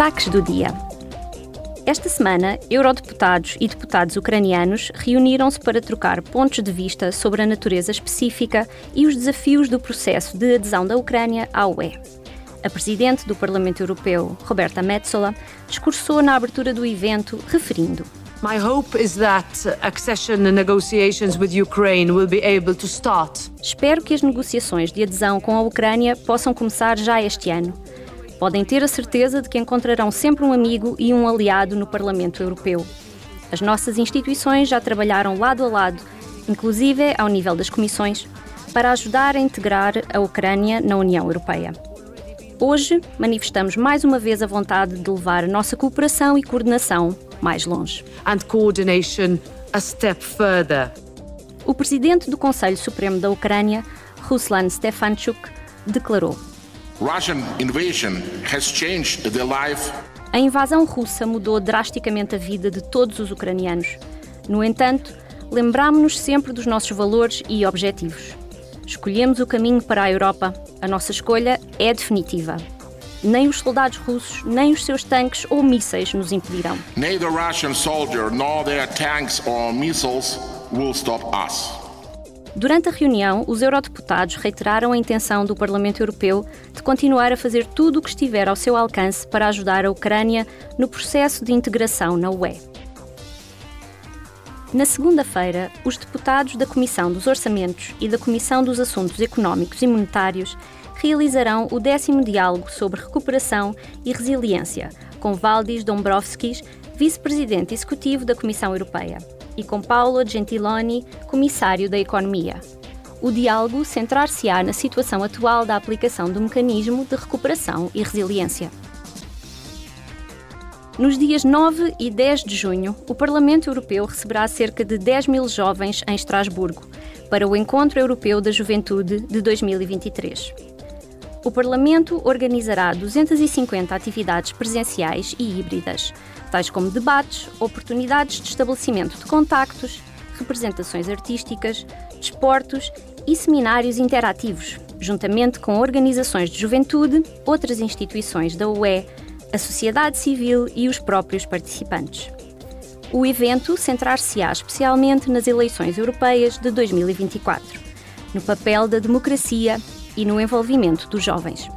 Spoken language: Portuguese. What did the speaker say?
Destaques do dia. Esta semana, eurodeputados e deputados ucranianos reuniram-se para trocar pontos de vista sobre a natureza específica e os desafios do processo de adesão da Ucrânia à UE. A presidente do Parlamento Europeu, Roberta Metsola, discursou na abertura do evento referindo My hope is that accession negotiations with Ukraine will be able to start. Espero que as negociações de adesão com a Ucrânia possam começar já este ano. Podem ter a certeza de que encontrarão sempre um amigo e um aliado no Parlamento Europeu. As nossas instituições já trabalharam lado a lado, inclusive ao nível das comissões, para ajudar a integrar a Ucrânia na União Europeia. Hoje, manifestamos mais uma vez a vontade de levar a nossa cooperação e coordenação mais longe. And coordination a step further. O presidente do Conselho Supremo da Ucrânia, Ruslan Stefanchuk, declarou: Russian invasion has changed the life A invasão russa mudou drasticamente a vida de todos os ucranianos. No entanto, lembramos-nos sempre dos nossos valores e objetivos. Escolhemos o caminho para a Europa. A nossa escolha é definitiva. Nem os soldados russos, nem os seus tanques ou mísseis nos impedirão. Neither Russian soldier nor their tanks or missiles will stop us. Durante a reunião, os eurodeputados reiteraram a intenção do Parlamento Europeu de continuar a fazer tudo o que estiver ao seu alcance para ajudar a Ucrânia no processo de integração na UE. Na segunda-feira, os deputados da Comissão dos Orçamentos e da Comissão dos Assuntos Económicos e Monetários realizarão o décimo diálogo sobre recuperação e resiliência, com Valdis Dombrovskis, vice-presidente executivo da Comissão Europeia, e com Paolo Gentiloni, comissário da Economia. O diálogo centrar-se-á na situação atual da aplicação do mecanismo de recuperação e resiliência. Nos dias 9 e 10 de junho, o Parlamento Europeu receberá cerca de 10 mil jovens em Estrasburgo para o Encontro Europeu da Juventude de 2023. O Parlamento organizará 250 atividades presenciais e híbridas, tais como debates, oportunidades de estabelecimento de contactos, representações artísticas, desportos e seminários interativos, juntamente com organizações de juventude, outras instituições da UE, a sociedade civil e os próprios participantes. O evento centrar-se-á especialmente nas eleições europeias de 2024, no papel da democracia e no envolvimento dos jovens.